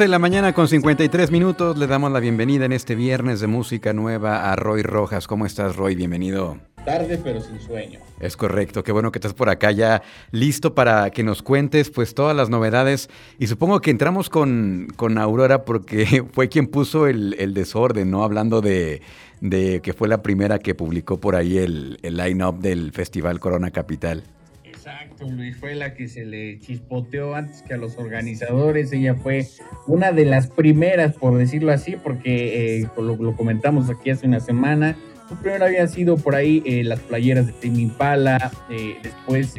De la mañana con 53 minutos. Le damos la bienvenida en este viernes de música nueva a Roy Rojas. ¿Cómo estás, Roy? Bienvenido. Tarde, pero sin sueño. Es correcto. Qué bueno que estás por acá ya listo para que nos cuentes pues todas las novedades. Y supongo que entramos con, con Aurora porque fue quien puso el, desorden, ¿no? Hablando de, de, que fue la primera que publicó por ahí el, el line-up del Festival Corona Capital. Exacto, Luis fue la que se le chispoteó antes que a los organizadores. Ella fue una de las primeras, por decirlo así, porque eh, lo, comentamos aquí hace una semana. primero había sido por ahí eh, las playeras de Tim Impala, eh, después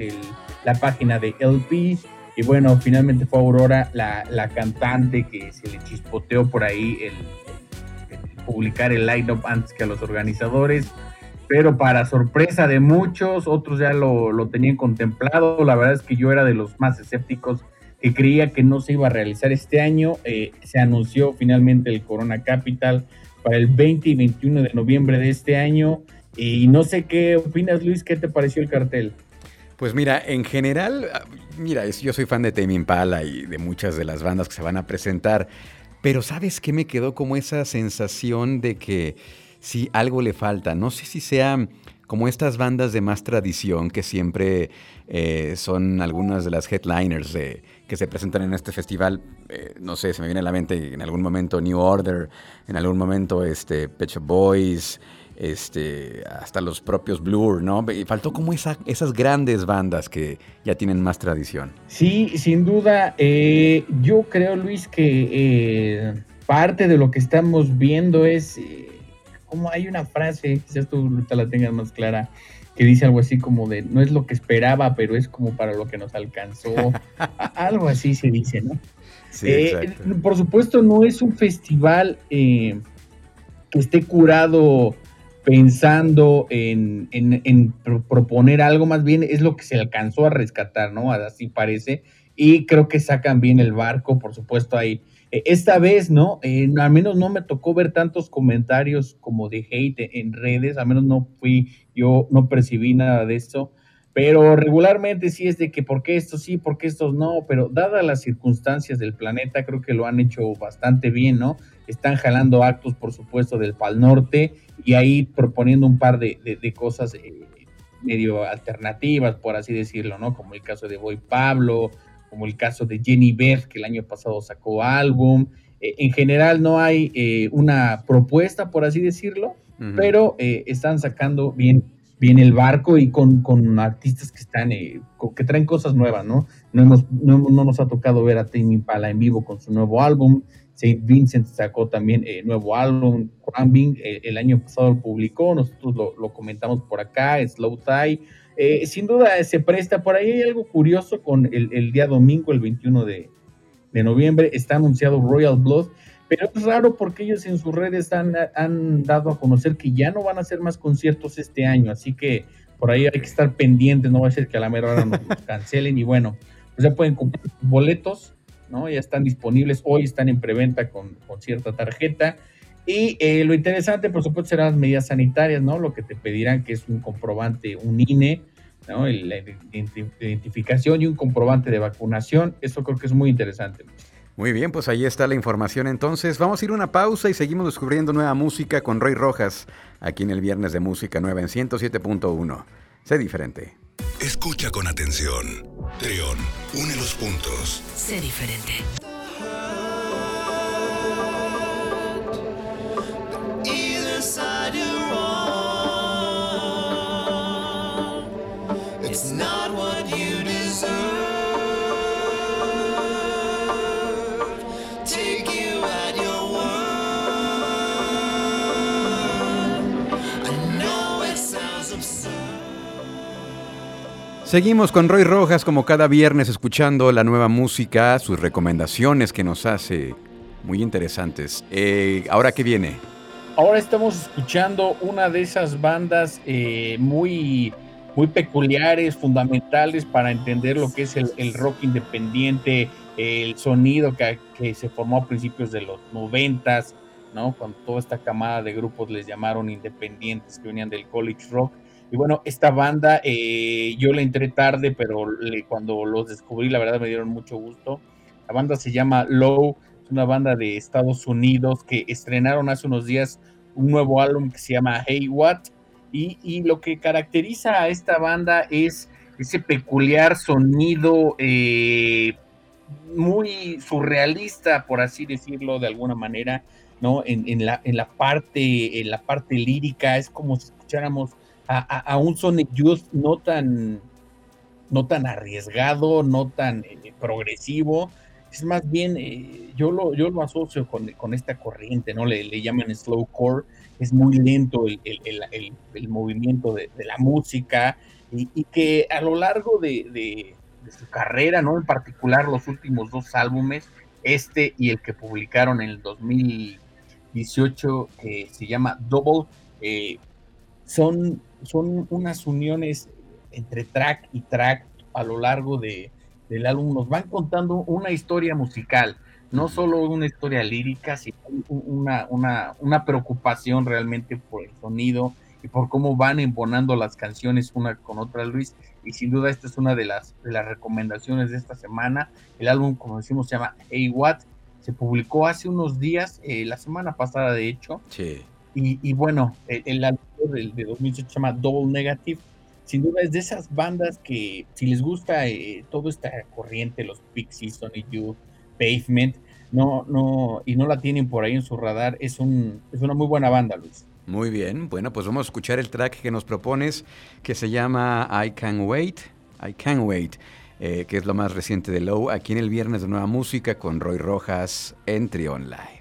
la página de LP. Y bueno, finalmente fue Aurora, la, cantante, que se le chispoteó por ahí el, el publicar el line-up antes que a los organizadores pero para sorpresa de muchos, otros ya lo, tenían contemplado. La verdad es que yo era de los más escépticos que creía que no se iba a realizar este año. Eh, se anunció finalmente el Corona Capital para el 20 y 21 de noviembre de este año. Y no sé qué opinas, Luis, ¿qué te pareció el cartel? Pues mira, en general, mira, yo soy fan de Tame Impala y de muchas de las bandas que se van a presentar, pero ¿sabes qué me quedó como esa sensación de que si algo le falta. No sé si sea como estas bandas de más tradición que siempre eh, son algunas de las headliners que se presentan en este festival. Eh, no sé, se me viene a la mente en algún momento New Order, en algún momento este, Pet Boys, este, hasta los propios Blur, ¿no? Faltó como esa, esas grandes bandas que ya tienen más tradición. Sí, sin duda. Eh, yo creo, Luis, que parte de lo que estamos viendo es como hay una frase, quizás tú te la tengas más clara, que dice algo así como de, no es lo que esperaba, pero es como para lo que nos alcanzó. algo así se dice, ¿no? Sí, eh, por supuesto, no es un festival eh, que esté curado pensando en, en, proponer algo, más bien es lo que se alcanzó a rescatar, ¿no? Así parece. Y creo que sacan bien el barco, por supuesto hay esta vez, ¿no? Eh, al menos no me tocó ver tantos comentarios como de hate en redes, al menos no fui, yo no percibí nada de esto, pero regularmente sí es de que por qué sí, por qué estos no, pero dadas las circunstancias del planeta, creo que lo han hecho bastante bien, ¿no? Están jalando actos, por supuesto, del Pal Norte y ahí proponiendo un par de, cosas eh, medio alternativas, por así decirlo, ¿no? Como el caso de Boy Pablo, como el caso de Jenny Beth, que el año pasado sacó álbum. Eh, en general no hay eh, una propuesta, por así decirlo, pero eh, están sacando bien, bien el barco y con, con artistas que están, que traen cosas nuevas, ¿no? No, hemos, no, nos ha tocado ver a Timmy Pala en vivo con su nuevo álbum. Saint Vincent sacó también nuevo álbum. Crumbing el año pasado lo publicó, nosotros lo, lo comentamos por acá, Slow Tie eh, sin duda se presta. Por ahí hay algo curioso con el, día domingo, el 21 de, noviembre, está anunciado Royal Blood, pero es raro porque ellos en sus redes han, han dado a conocer que ya no van a hacer más conciertos este año, así que por ahí hay que estar pendientes, no va a ser que a la mera hora nos cancelen y bueno, pues ya pueden comprar boletos, ¿no? Ya están disponibles, hoy están en preventa con, con cierta tarjeta. Y eh, lo interesante, por supuesto, serán las medidas sanitarias, ¿no? Lo que te pedirán que es un comprobante, un INE, ¿no? La identificación y un comprobante de vacunación. Eso creo que es muy interesante. Muy bien, pues ahí está la información entonces. Vamos a ir a una pausa y seguimos descubriendo nueva música con Roy Rojas, aquí en el Viernes de Música Nueva en 107.1. Sé diferente. Escucha con atención. Trión, une los puntos. Sé diferente. Seguimos con Roy Rojas como cada viernes escuchando la nueva música, sus recomendaciones que nos hace muy interesantes. Eh, ¿Ahora qué viene? Ahora estamos escuchando una de esas bandas eh, muy, muy peculiares, fundamentales para entender lo que es el, rock independiente, el sonido que, que, se formó a principios de los noventas, ¿no? Con toda esta camada de grupos les llamaron independientes que venían del college rock y bueno, esta banda, eh, yo la entré tarde, pero cuando los descubrí, la verdad me dieron mucho gusto. La banda se llama Low, es una banda de Estados Unidos que estrenaron hace unos días un nuevo álbum que se llama Hey What. Y, lo que caracteriza a esta banda es ese peculiar sonido eh, muy surrealista, por así decirlo de alguna manera, ¿no? En, la, en, la, parte, en la parte lírica, es como si escucháramos a, un Sonic Youth no tan, no tan arriesgado, no tan eh, progresivo. Es más bien, eh, yo, lo, yo lo asocio con, esta corriente, ¿no? Le, llaman slowcore, es muy lento el, el, movimiento de, la música y, que a lo largo de, su carrera, ¿no? En particular los últimos dos álbumes, este y el que publicaron en el 2018, que se llama Double, eh, son son unas uniones entre track y track a lo largo de, del álbum. Nos van contando una historia musical, no solo una historia lírica, sino una, una, una preocupación realmente por el sonido y por cómo van embonando las canciones una con otra, Luis. Y sin duda esta es una de las, de las recomendaciones de esta semana. El álbum, como decimos, se llama Hey What. Se publicó hace unos días, eh, la semana pasada de hecho. Sí. Y, bueno, el, álbum de 2018 se llama Double Negative. Sin duda es de esas bandas que si les gusta eh, toda esta corriente, los Pixies, Sonic Youth, Pavement, no, no, y no la tienen por ahí en su radar, es, un, es una muy buena banda, Luis. Muy bien, bueno, pues vamos a escuchar el track que nos propones, que se llama I Can't Wait, I Can't Wait, eh, que es lo más reciente de Low, aquí en el Viernes de Nueva Música con Roy Rojas en Trion Live.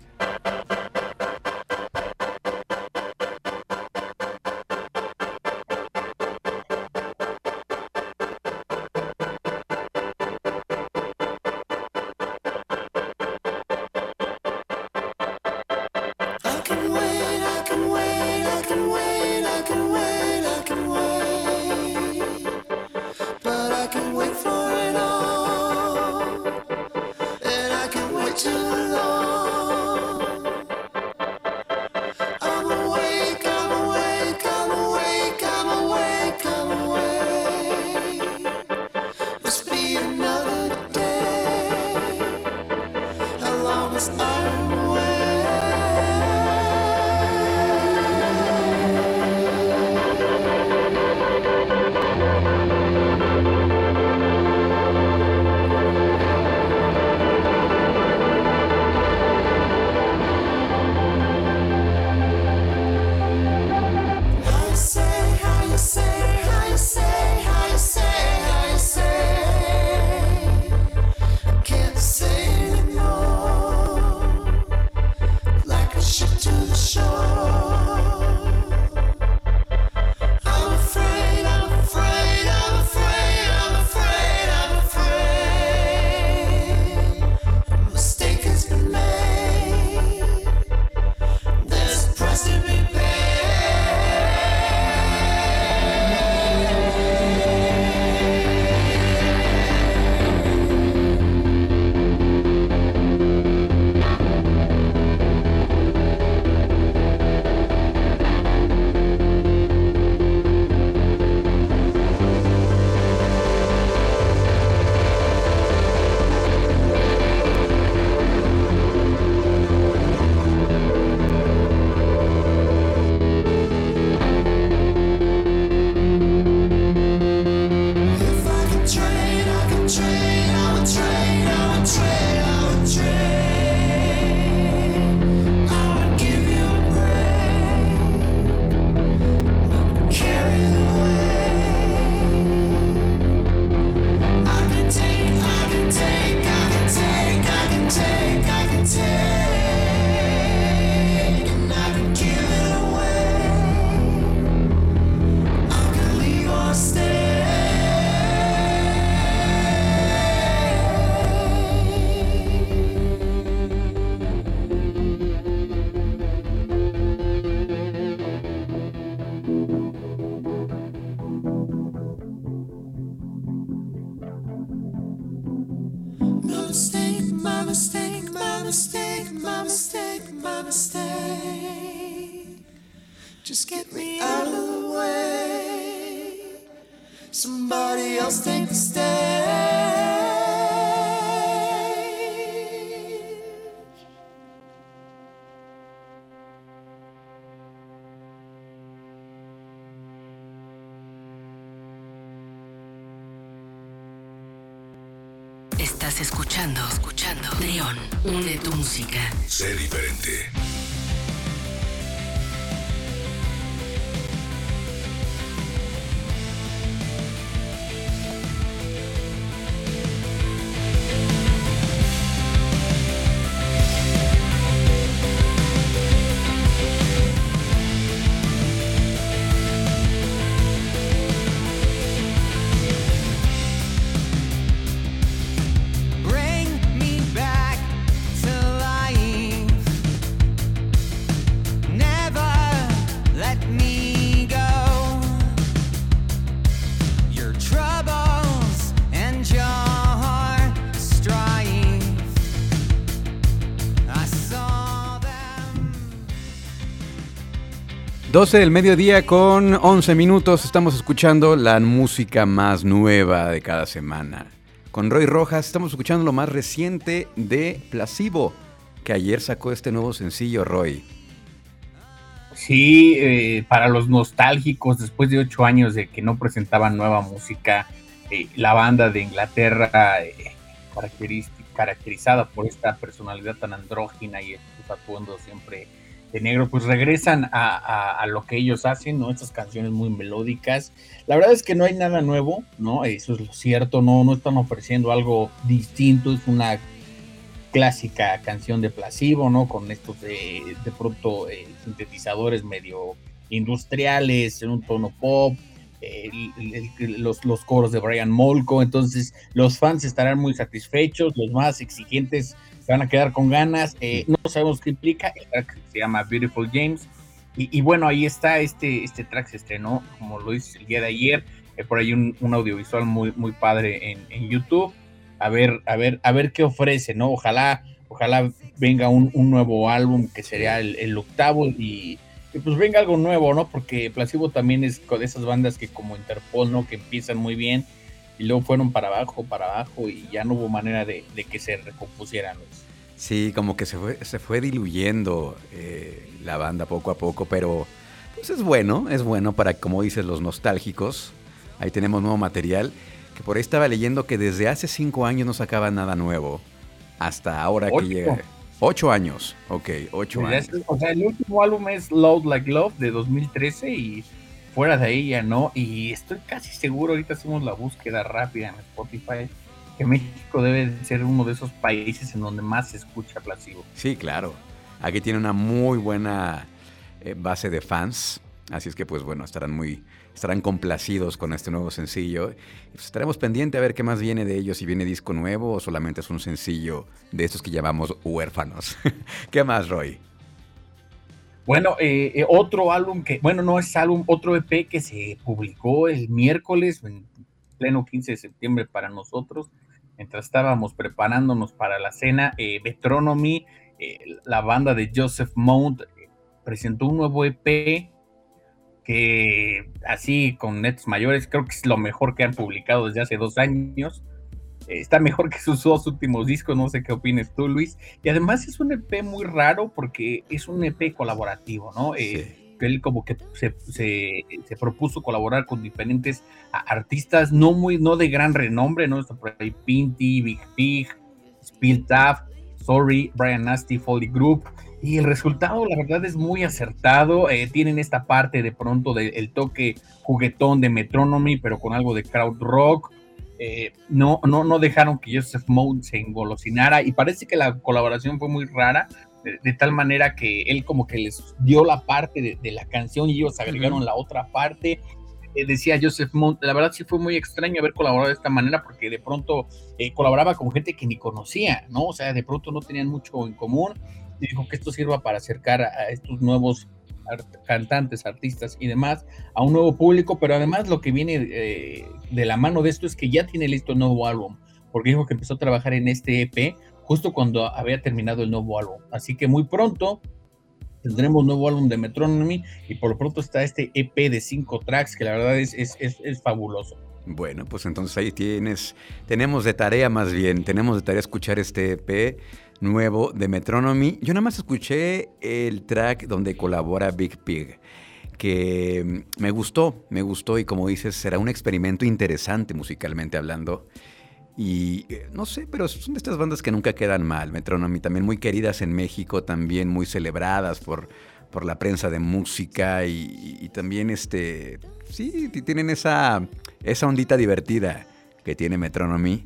Escuchando, escuchando. Trión, une tu música. Sé diferente. 12 del mediodía con 11 minutos estamos escuchando la música más nueva de cada semana. Con Roy Rojas estamos escuchando lo más reciente de Placebo, que ayer sacó este nuevo sencillo, Roy. Sí, eh, para los nostálgicos, después de ocho años de que no presentaban nueva música, eh, la banda de Inglaterra, eh, caracterizada por esta personalidad tan andrógina y estos atuendos siempre de negro, pues regresan a, lo que ellos hacen, ¿no? Estas canciones muy melódicas. La verdad es que no hay nada nuevo, ¿no? Eso es lo cierto, no, no están ofreciendo algo distinto, es una clásica canción de placebo, ¿no? Con estos de, de pronto eh, sintetizadores medio industriales, en un tono pop, los, los coros de Brian Molko, entonces los fans estarán muy satisfechos, los más exigentes van a quedar con ganas. Eh, no sabemos qué implica. El track se llama Beautiful James. Y, bueno, ahí está, este, este track se estrenó, como lo hice el día de ayer. Hay por ahí un, audiovisual muy, muy padre en, YouTube. A ver, a ver, a ver qué ofrece, ¿no? Ojalá, ojalá venga un, nuevo álbum que sería el, octavo y, pues venga algo nuevo, ¿no? Porque Placebo también es de esas bandas que como Interpol, ¿no? Que empiezan muy bien y luego fueron para abajo, para abajo y ya no hubo manera de, que se recompusieran. Sí, como que se fue, se fue diluyendo eh, la banda poco a poco, pero pues es bueno, es bueno para, como dices, los nostálgicos. Ahí tenemos nuevo material, que por ahí estaba leyendo que desde hace cinco años no sacaba nada nuevo, hasta ahora que llega. Ocho años, ok, ocho años. o sea, el último álbum es Loud Like Love de 2013 y fuera de ahí ya no. Y estoy casi seguro, ahorita hacemos la búsqueda rápida en Spotify que México debe ser uno de esos países en donde más se escucha Placebo. Sí, claro. Aquí tiene una muy buena eh, base de fans. Así es que, pues bueno, estarán muy, estarán complacidos con este nuevo sencillo. Pues, estaremos pendientes a ver qué más viene de ellos, si viene disco nuevo o solamente es un sencillo de estos que llamamos huérfanos. ¿Qué más, Roy? Bueno, eh, eh, otro álbum que, bueno, no es álbum, otro EP que se publicó el miércoles, en pleno 15 de septiembre para nosotros, mientras estábamos preparándonos para la cena, eh, Metronomy, eh, la banda de Joseph Mount, eh, presentó un nuevo EP que así con netos mayores creo que es lo mejor que han publicado desde hace dos años. Está mejor que sus dos últimos discos, no sé qué opines tú, Luis. Y además es un EP muy raro porque es un EP colaborativo, ¿no? él como que se, se, propuso colaborar con diferentes artistas no muy, no de gran renombre, ¿no? Está por ahí Pinty, Big Pig, Spill Taft, Sorry, Brian Nasty, Foley Group. Y el resultado, la verdad, es muy acertado. Eh, tienen esta parte de pronto del toque juguetón de Metronomy, pero con algo de crowd rock. Eh, no, no, no dejaron que Joseph Mode se engolosinara y parece que la colaboración fue muy rara de, tal manera que él como que les dio la parte de, la canción y ellos agregaron la otra parte. Eh, decía Joseph Mount, la verdad sí fue muy extraño haber colaborado de esta manera porque de pronto eh, colaboraba con gente que ni conocía, ¿no? O sea, de pronto no tenían mucho en común y dijo que esto sirva para acercar a, estos nuevos cantantes, artistas y demás a un nuevo público, pero además lo que viene eh, de la mano de esto es que ya tiene listo el nuevo álbum, porque dijo que empezó a trabajar en este EP justo cuando había terminado el nuevo álbum. Así que muy pronto tendremos nuevo álbum de Metronomy y por lo pronto está este EP de cinco tracks que la verdad es, es, es, fabuloso. Bueno, pues entonces ahí tienes, tenemos de tarea más bien, tenemos de tarea escuchar este EP nuevo de Metronomy. Yo nada más escuché el track donde colabora Big Pig, que me gustó, me gustó y como dices, será un experimento interesante musicalmente hablando. Y eh, no sé, pero son de estas bandas que nunca quedan mal. Metronomy también muy queridas en México, también muy celebradas por, por la prensa de música y, también este, sí, tienen esa, esa ondita divertida que tiene Metronomy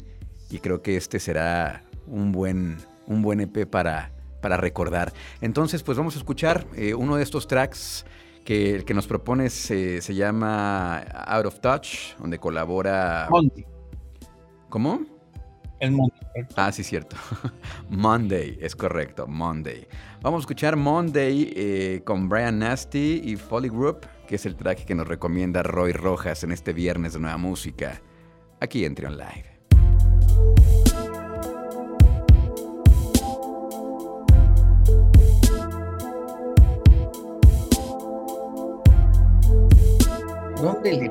y creo que este será un buen, un buen EP para, para recordar. Entonces, pues vamos a escuchar eh, uno de estos tracks que el que nos propones se llama Out of Touch, donde colabora... ¿Cómo? El Monday. Ah, sí, cierto. Monday, es correcto, Monday. Vamos a escuchar Monday eh, con Brian Nasty y Folly Group, que es el track que nos recomienda Roy Rojas en este viernes de nueva música, aquí en Trion Live. ¿Dónde le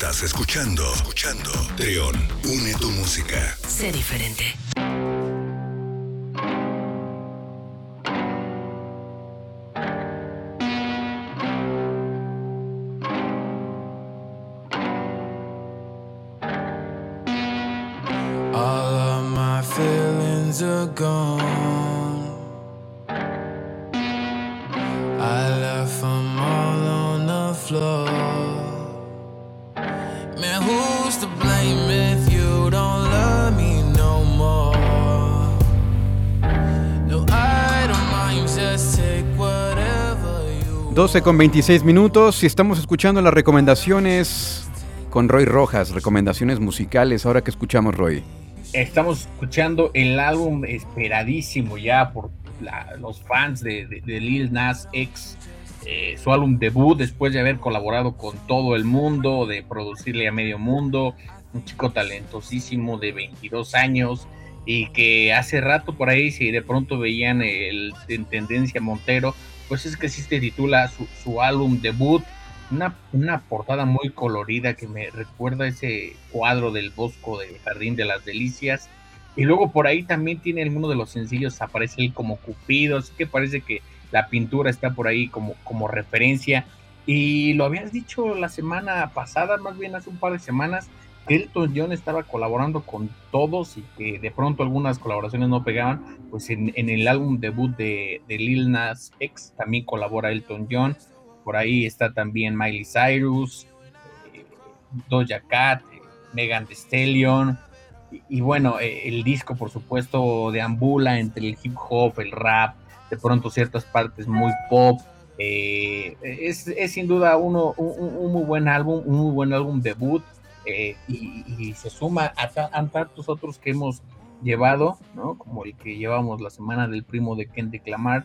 pica take 12 con 26 minutos y estamos escuchando las recomendaciones con Roy Rojas, recomendaciones musicales. Ahora que escuchamos, Roy. Estamos escuchando el álbum esperadísimo ya por los fans de, Lil Nas X, eh, su álbum debut después de haber colaborado con todo el mundo, de producirle a medio mundo, un chico talentosísimo de 22 años y que hace rato por ahí, si de pronto veían el, en tendencia Montero, pues es que sí se titula su, su álbum debut, una, una, portada muy colorida que me recuerda ese cuadro del Bosco del Jardín de las Delicias. Y luego por ahí también tiene alguno de los sencillos, aparece él como Cupido, así que parece que la pintura está por ahí como, como referencia. Y lo habías dicho la semana pasada, más bien hace un par de semanas, Elton John estaba colaborando con todos y que de pronto algunas colaboraciones no pegaban. Pues en, el álbum debut de, Lil Nas X también colabora Elton John. Por ahí está también Miley Cyrus, eh, Doja Cat, eh, Megan Thee Stallion. Y, bueno, eh, el disco, por supuesto, deambula entre el hip hop, el rap, de pronto ciertas partes muy pop. es, sin duda uno, un, muy buen álbum, un muy buen álbum debut. Y, se suma a, tantos otros que hemos llevado, ¿no? Como el que llevamos la semana del primo de Kendrick Lamar,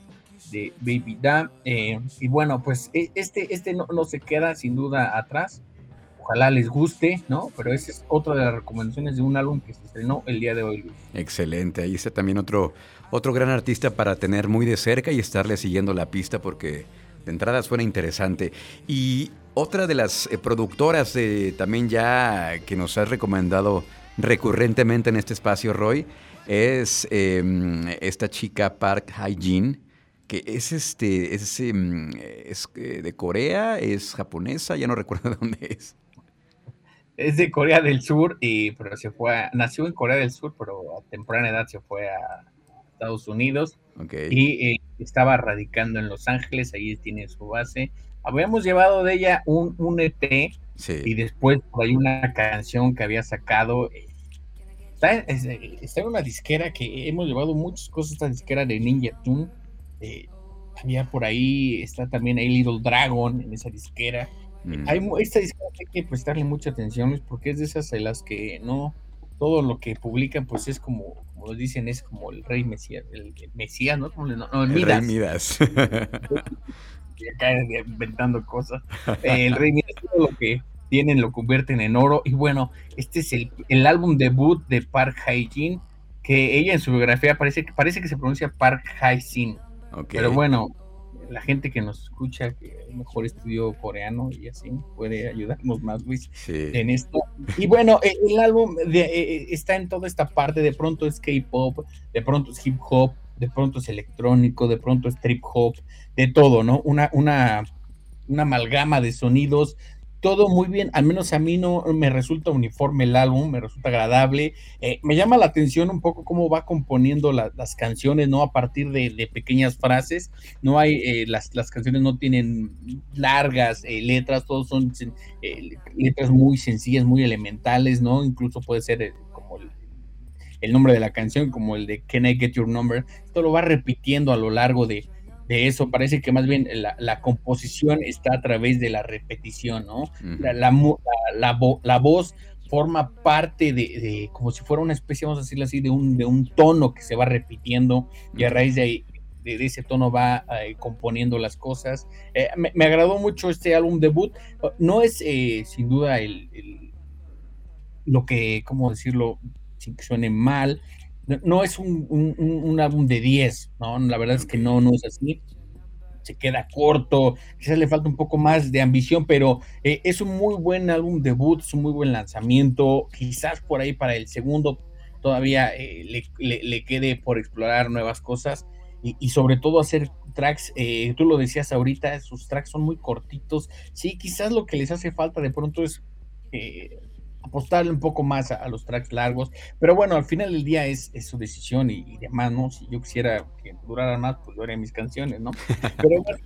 de Baby Da. Eh, y bueno, pues e, este, este no, se queda sin duda atrás. Ojalá les guste, ¿no? Pero esa es otra de las recomendaciones de un álbum que se estrenó el día de hoy. Excelente, ahí está también otro, otro gran artista para tener muy de cerca y estarle siguiendo la pista porque de entrada suena interesante. Y otra de las eh, productoras también ya que nos has recomendado recurrentemente en este espacio, Roy, es em, esta chica Park Hyejin que es este, es, em, eh, de Corea, es japonesa, ya no recuerdo de dónde es. Es de Corea del Sur, y, pero se fue, nació en Corea del Sur, pero a temprana edad se fue a Estados Unidos y eh, estaba radicando en Los Ángeles, ahí tiene su base. Habíamos llevado de ella un, un EP y después hay una canción que había sacado. Eh, está, está, en una disquera que hemos llevado muchas cosas, esta disquera de Ninja Tune eh, había por ahí, está también ahí Little Dragon en esa disquera. Mm. Hay, esta disquera hay que prestarle mucha atención porque es de esas de las que no, todo lo que publican pues es como, como dicen, es como el rey Mesías, el, Mesías, ¿no? Como, no, el, Midas. Rey Midas. acá inventando cosas. el rey Midas, todo lo que tienen lo convierten en oro. Y bueno, este es el, el álbum debut de Park Hae-jin, que ella en su biografía parece, parece que se pronuncia Park Hae-sin. Pero bueno, la gente que nos escucha, que mejor estudió coreano y así puede ayudarnos más, Luis, en esto. Y bueno, el álbum de, eh, eh, está en toda esta parte, de pronto es K-pop, de pronto es hip hop, de pronto es electrónico, de pronto es trip hop, de todo, ¿no? Una, una, una amalgama de sonidos todo muy bien, al menos a mí no me resulta uniforme el álbum, me resulta agradable. Eh, me llama la atención un poco cómo va componiendo las canciones, ¿no? A partir de, pequeñas frases, no hay, eh, las, las, canciones no tienen largas eh, letras, todos son letras muy sencillas, muy elementales, ¿no? Incluso puede ser como el, el nombre de la canción, como el de Can I Get Your Number, esto lo va repitiendo a lo largo de, de eso, parece que más bien la, composición está a través de la repetición, ¿no? la, la, voz forma parte de, como si fuera una especie, vamos a decirlo así, de un, de un tono que se va repitiendo y a raíz de, de ese tono va eh, componiendo las cosas. Eh, me, agradó mucho este álbum debut. No es eh, sin duda el, lo que, ¿cómo decirlo? Sin que suene mal, no es un, álbum de 10, ¿no? La verdad es que no, no es así. Se queda corto, quizás le falta un poco más de ambición, pero eh, es un muy buen álbum debut, es un muy buen lanzamiento. Quizás por ahí para el segundo todavía eh, le, quede por explorar nuevas cosas y, sobre todo hacer tracks. Eh, tú lo decías ahorita, sus tracks son muy cortitos. Sí, quizás lo que les hace falta de pronto es apostarle un poco más a, los tracks largos, pero bueno, al final del día es, su decisión y, demás, ¿no? Si yo quisiera que duraran más, pues yo haría mis canciones, ¿no? Pero bueno,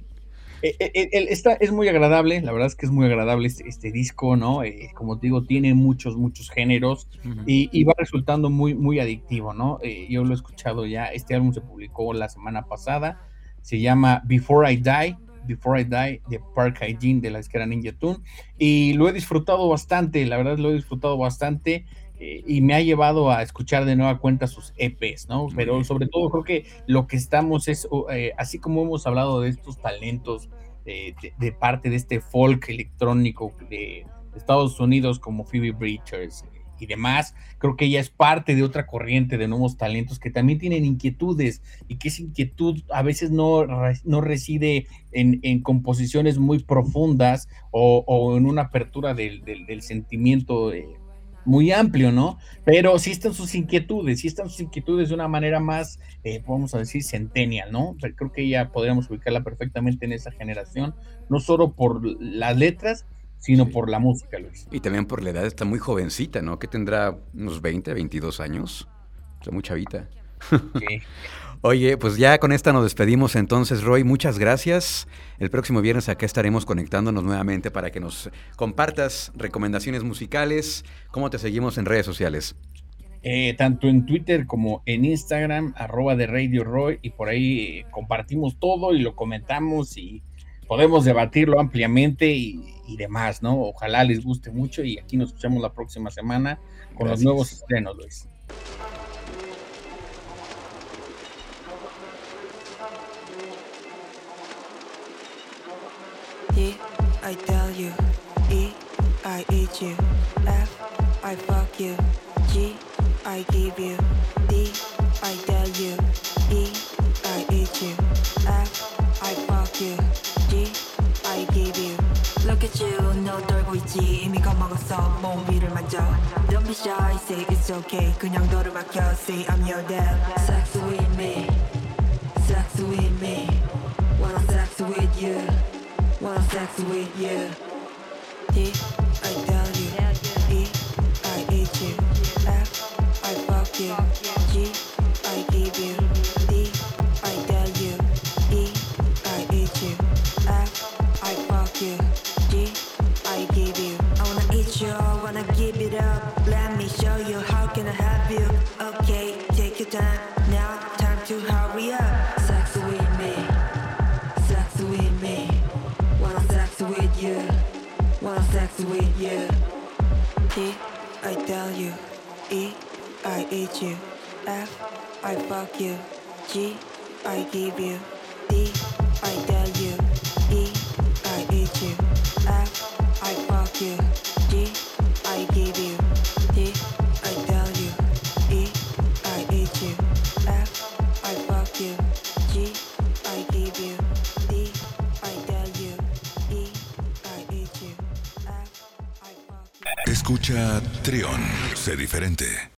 eh, eh, eh, esta es muy agradable, la verdad es que es muy agradable este, este disco, ¿no? como te digo, tiene muchos, muchos géneros y, va resultando muy, muy adictivo, ¿no? yo lo he escuchado ya, este álbum se publicó la semana pasada, se llama Before I Die, Before I Die de Park Hygiene de la esquera Ninja Tune y lo he disfrutado bastante, la verdad lo he disfrutado bastante eh, y me ha llevado a escuchar de nueva cuenta sus EPs, ¿no? Pero sobre todo creo que lo que estamos es, eh, así como hemos hablado de estos talentos de, de, parte de este folk electrónico de Estados Unidos como Phoebe Bridgers, y demás. Creo que ella es parte de otra corriente de nuevos talentos que también tienen inquietudes y que esa inquietud a veces no, no reside en, composiciones muy profundas o, en una apertura del, sentimiento. Eh, muy amplio, ¿no? Pero sí están sus inquietudes, sí están sus inquietudes de una manera más, eh, vamos a decir, centennial, ¿no? creo que ya podríamos ubicarla perfectamente en esa generación, no solo por las letras, sino por la música, Luis. Y también por la edad, está muy jovencita, ¿no? Que tendrá unos 20, 22 años. Está muy chavita. Oye, pues ya con esta nos despedimos entonces, Roy. Muchas gracias. El próximo viernes acá estaremos conectándonos nuevamente para que nos compartas recomendaciones musicales. ¿Cómo te seguimos en redes sociales? Eh, tanto en Twitter como en Instagram, arroba de Radio Roy, y por ahí compartimos todo y lo comentamos y podemos debatirlo ampliamente y, demás, ¿no? Ojalá les guste mucho y aquí nos escuchamos la próxima semana con los nuevos estrenos, Luis. I tell you, E, I eat you, F, I fuck you, G, I give you, D, I Look at you 너 떨고 있지 이미 겁먹었어 몸 위를 만져 Don't be shy say it's okay 그냥 너를 맡겨 say I'm your dad Sex with me Sex with me Wanna sex with you Wanna sex with you D I tell you E I eat you F I fuck you G eat you. F, I fuck you. G, I give you. D, I tell you. E, I eat you. F, I fuck you. G, I give you. D, I tell you. E, I eat you. F, I fuck you. G, I give you. D, I tell you. E, I eat you. F, I fuck you. Escucha Trion, sé diferente.